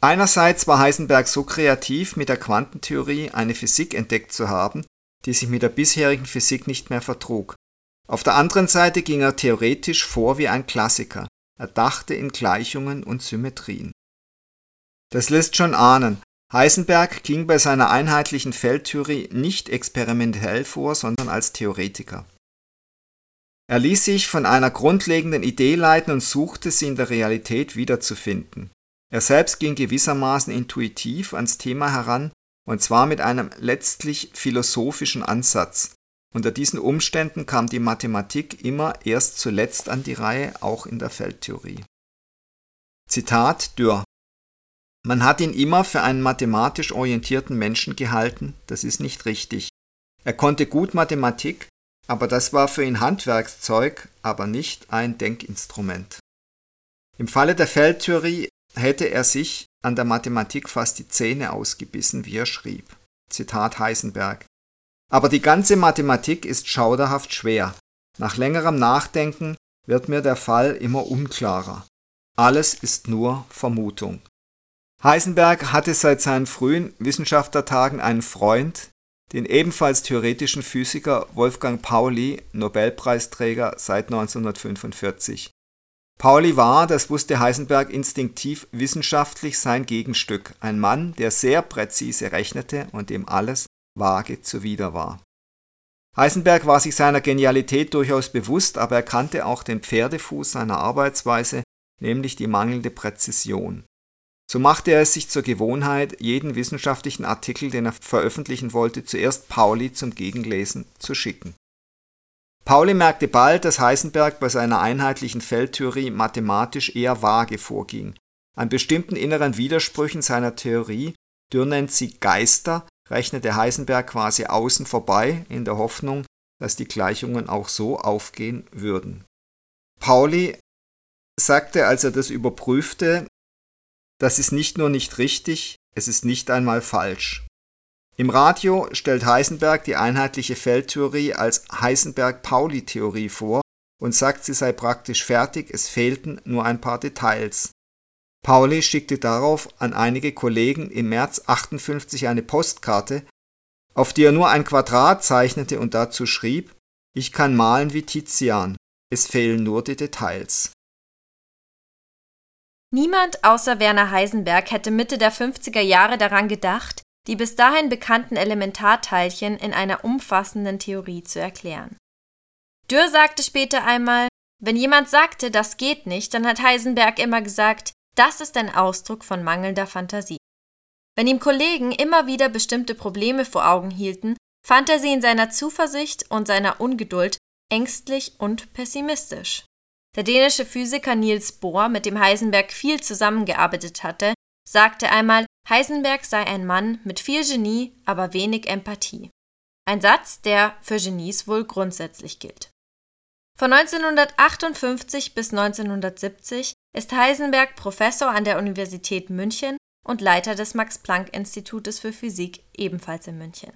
Einerseits war Heisenberg so kreativ, mit der Quantentheorie eine Physik entdeckt zu haben, die sich mit der bisherigen Physik nicht mehr vertrug. Auf der anderen Seite ging er theoretisch vor wie ein Klassiker. Er dachte in Gleichungen und Symmetrien. Das lässt schon ahnen, Heisenberg ging bei seiner einheitlichen Feldtheorie nicht experimentell vor, sondern als Theoretiker. Er ließ sich von einer grundlegenden Idee leiten und suchte sie in der Realität wiederzufinden. Er selbst ging gewissermaßen intuitiv ans Thema heran, und zwar mit einem letztlich philosophischen Ansatz. Unter diesen Umständen kam die Mathematik immer erst zuletzt an die Reihe, auch in der Feldtheorie. Zitat Dürr Man hat ihn immer für einen mathematisch orientierten Menschen gehalten, das ist nicht richtig. Er konnte gut Mathematik, aber das war für ihn Handwerkszeug, aber nicht ein Denkinstrument. Im Falle der Feldtheorie hätte er sich an der Mathematik fast die Zähne ausgebissen, wie er schrieb. Zitat Heisenberg. Aber die ganze Mathematik ist schauderhaft schwer. Nach längerem Nachdenken wird mir der Fall immer unklarer. Alles ist nur Vermutung. Heisenberg hatte seit seinen frühen Wissenschaftlertagen einen Freund, den ebenfalls theoretischen Physiker Wolfgang Pauli, Nobelpreisträger seit 1945. Pauli war, das wusste Heisenberg instinktiv, wissenschaftlich sein Gegenstück, ein Mann, der sehr präzise rechnete und dem alles vage zuwider war. Heisenberg war sich seiner Genialität durchaus bewusst, aber er kannte auch den Pferdefuß seiner Arbeitsweise, nämlich die mangelnde Präzision. So machte er es sich zur Gewohnheit, jeden wissenschaftlichen Artikel, den er veröffentlichen wollte, zuerst Pauli zum Gegenlesen zu schicken. Pauli merkte bald, dass Heisenberg bei seiner einheitlichen Feldtheorie mathematisch eher vage vorging. An bestimmten inneren Widersprüchen seiner Theorie, Dürr nennt sie Geister, rechnete Heisenberg quasi außen vorbei, in der Hoffnung, dass die Gleichungen auch so aufgehen würden. Pauli sagte, als er das überprüfte, das ist nicht nur nicht richtig, es ist nicht einmal falsch. Im Radio stellt Heisenberg die einheitliche Feldtheorie als Heisenberg-Pauli-Theorie vor und sagt, sie sei praktisch fertig, es fehlten nur ein paar Details. Pauli schickte darauf an einige Kollegen im März 58 eine Postkarte, auf die er nur ein Quadrat zeichnete und dazu schrieb, ich kann malen wie Tizian, es fehlen nur die Details. Niemand außer Werner Heisenberg hätte Mitte der 50er Jahre daran gedacht, die bis dahin bekannten Elementarteilchen in einer umfassenden Theorie zu erklären. Dürr sagte später einmal, wenn jemand sagte, das geht nicht, dann hat Heisenberg immer gesagt, das ist ein Ausdruck von mangelnder Fantasie. Wenn ihm Kollegen immer wieder bestimmte Probleme vor Augen hielten, fand er sie in seiner Zuversicht und seiner Ungeduld ängstlich und pessimistisch. Der dänische Physiker Niels Bohr, mit dem Heisenberg viel zusammengearbeitet hatte, sagte einmal, Heisenberg sei ein Mann mit viel Genie, aber wenig Empathie. Ein Satz, der für Genies wohl grundsätzlich gilt. Von 1958 bis 1970 ist Heisenberg Professor an der Universität München und Leiter des Max-Planck-Institutes für Physik ebenfalls in München.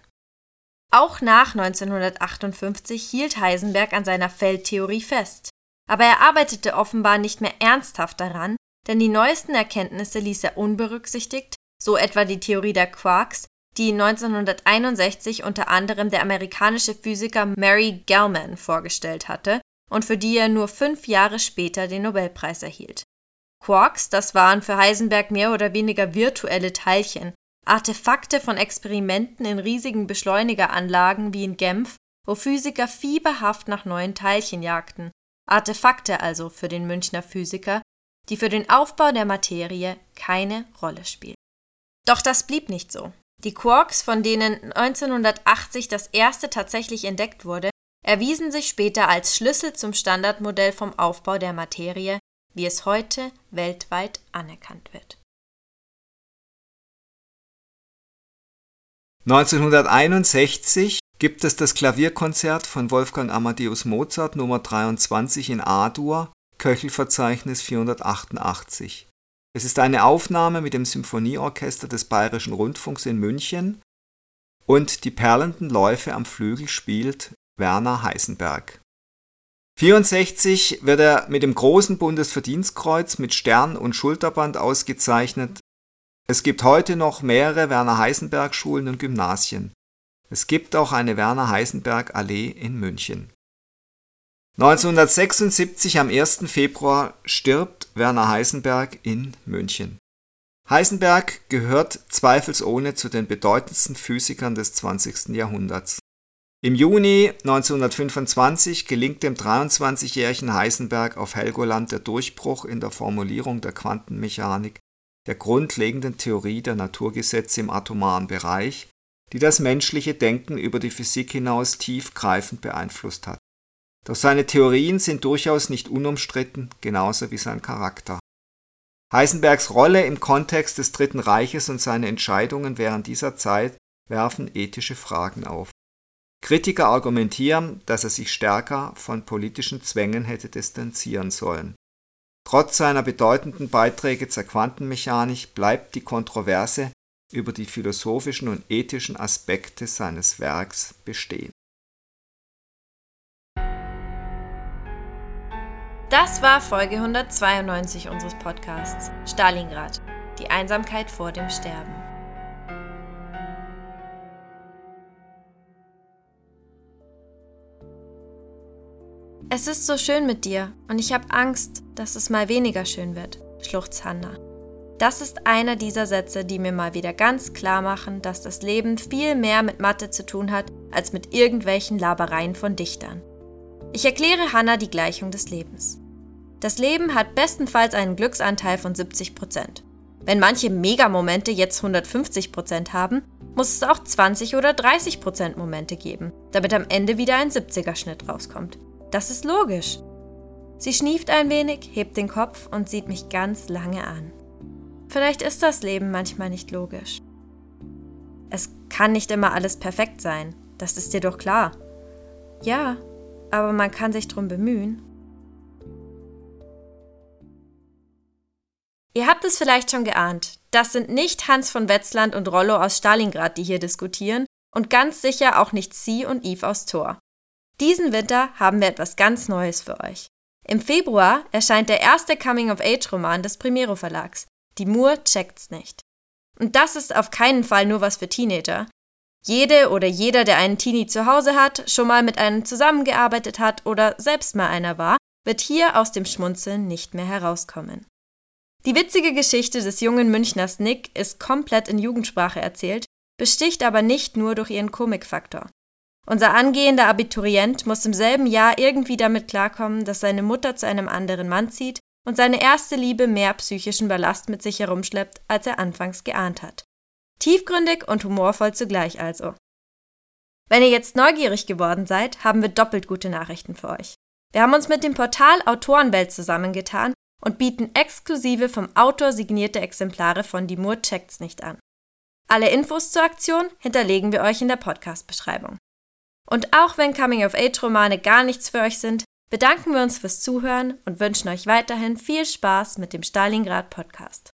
Auch nach 1958 hielt Heisenberg an seiner Feldtheorie fest, aber er arbeitete offenbar nicht mehr ernsthaft daran, denn die neuesten Erkenntnisse ließ er unberücksichtigt, so etwa die Theorie der Quarks, die 1961 unter anderem der amerikanische Physiker Mary Gell-Mann vorgestellt hatte und für die er nur fünf Jahre später den Nobelpreis erhielt. Quarks, das waren für Heisenberg mehr oder weniger virtuelle Teilchen, Artefakte von Experimenten in riesigen Beschleunigeranlagen wie in Genf, wo Physiker fieberhaft nach neuen Teilchen jagten, Artefakte also für den Münchner Physiker, die für den Aufbau der Materie keine Rolle spielen. Doch das blieb nicht so. Die Quarks, von denen 1980 das erste tatsächlich entdeckt wurde, erwiesen sich später als Schlüssel zum Standardmodell vom Aufbau der Materie, wie es heute weltweit anerkannt wird. 1961 gibt es das Klavierkonzert von Wolfgang Amadeus Mozart Nummer 23 in A-Dur Köchelverzeichnis 488. Es ist eine Aufnahme mit dem Symphonieorchester des Bayerischen Rundfunks in München und die perlenden Läufe am Flügel spielt Werner Heisenberg. 64 wird er mit dem großen Bundesverdienstkreuz mit Stern und Schulterband ausgezeichnet. Es gibt heute noch mehrere Werner Heisenberg Schulen und Gymnasien. Es gibt auch eine Werner Heisenberg Allee in München 1976 am 1. Februar stirbt Werner Heisenberg in München. Heisenberg gehört zweifelsohne zu den bedeutendsten Physikern des 20. Jahrhunderts. Im Juni 1925 gelingt dem 23-jährigen Heisenberg auf Helgoland der Durchbruch in der Formulierung der Quantenmechanik, der grundlegenden Theorie der Naturgesetze im atomaren Bereich, die das menschliche Denken über die Physik hinaus tiefgreifend beeinflusst hat. Doch seine Theorien sind durchaus nicht unumstritten, genauso wie sein Charakter. Heisenbergs Rolle im Kontext des Dritten Reiches und seine Entscheidungen während dieser Zeit werfen ethische Fragen auf. Kritiker argumentieren, dass er sich stärker von politischen Zwängen hätte distanzieren sollen. Trotz seiner bedeutenden Beiträge zur Quantenmechanik bleibt die Kontroverse über die philosophischen und ethischen Aspekte seines Werks bestehen. Das war Folge 192 unseres Podcasts Stalingrad, die Einsamkeit vor dem Sterben. Es ist so schön mit dir und ich habe Angst, dass es mal weniger schön wird, schluchzt Hannah. Das ist einer dieser Sätze, die mir mal wieder ganz klar machen, dass das Leben viel mehr mit Mathe zu tun hat, als mit irgendwelchen Labereien von Dichtern. Ich erkläre Hannah die Gleichung des Lebens. Das Leben hat bestenfalls einen Glücksanteil von 70%. Wenn manche Megamomente jetzt 150% haben, muss es auch 20 oder 30% Momente geben, damit am Ende wieder ein 70er-Schnitt rauskommt. Das ist logisch. Sie schnieft ein wenig, hebt den Kopf und sieht mich ganz lange an. Vielleicht ist das Leben manchmal nicht logisch. Es kann nicht immer alles perfekt sein, das ist dir doch klar. Ja, aber man kann sich drum bemühen. Ihr habt es vielleicht schon geahnt, das sind nicht Hans von Wetzland und Rollo aus Stalingrad, die hier diskutieren, und ganz sicher auch nicht Sie und Yves aus Thor. Diesen Winter haben wir etwas ganz Neues für euch. Im Februar erscheint der erste Coming-of-Age-Roman des Primero Verlags, die Moore checkt's nicht. Und das ist auf keinen Fall nur was für Teenager. Jede oder jeder, der einen Teenie zu Hause hat, schon mal mit einem zusammengearbeitet hat oder selbst mal einer war, wird hier aus dem Schmunzeln nicht mehr herauskommen. Die witzige Geschichte des jungen Münchners Nick ist komplett in Jugendsprache erzählt, besticht aber nicht nur durch ihren Komikfaktor. Unser angehender Abiturient muss im selben Jahr irgendwie damit klarkommen, dass seine Mutter zu einem anderen Mann zieht und seine erste Liebe mehr psychischen Ballast mit sich herumschleppt, als er anfangs geahnt hat. Tiefgründig und humorvoll zugleich also. Wenn ihr jetzt neugierig geworden seid, haben wir doppelt gute Nachrichten für euch. Wir haben uns mit dem Portal Autorenwelt zusammengetan und bieten exklusive vom Autor signierte Exemplare von Die Moore checkt's nicht an. Alle Infos zur Aktion hinterlegen wir euch in der Podcast-Beschreibung. Und auch wenn Coming-of-Age-Romane gar nichts für euch sind, bedanken wir uns fürs Zuhören und wünschen euch weiterhin viel Spaß mit dem Stalingrad Podcast.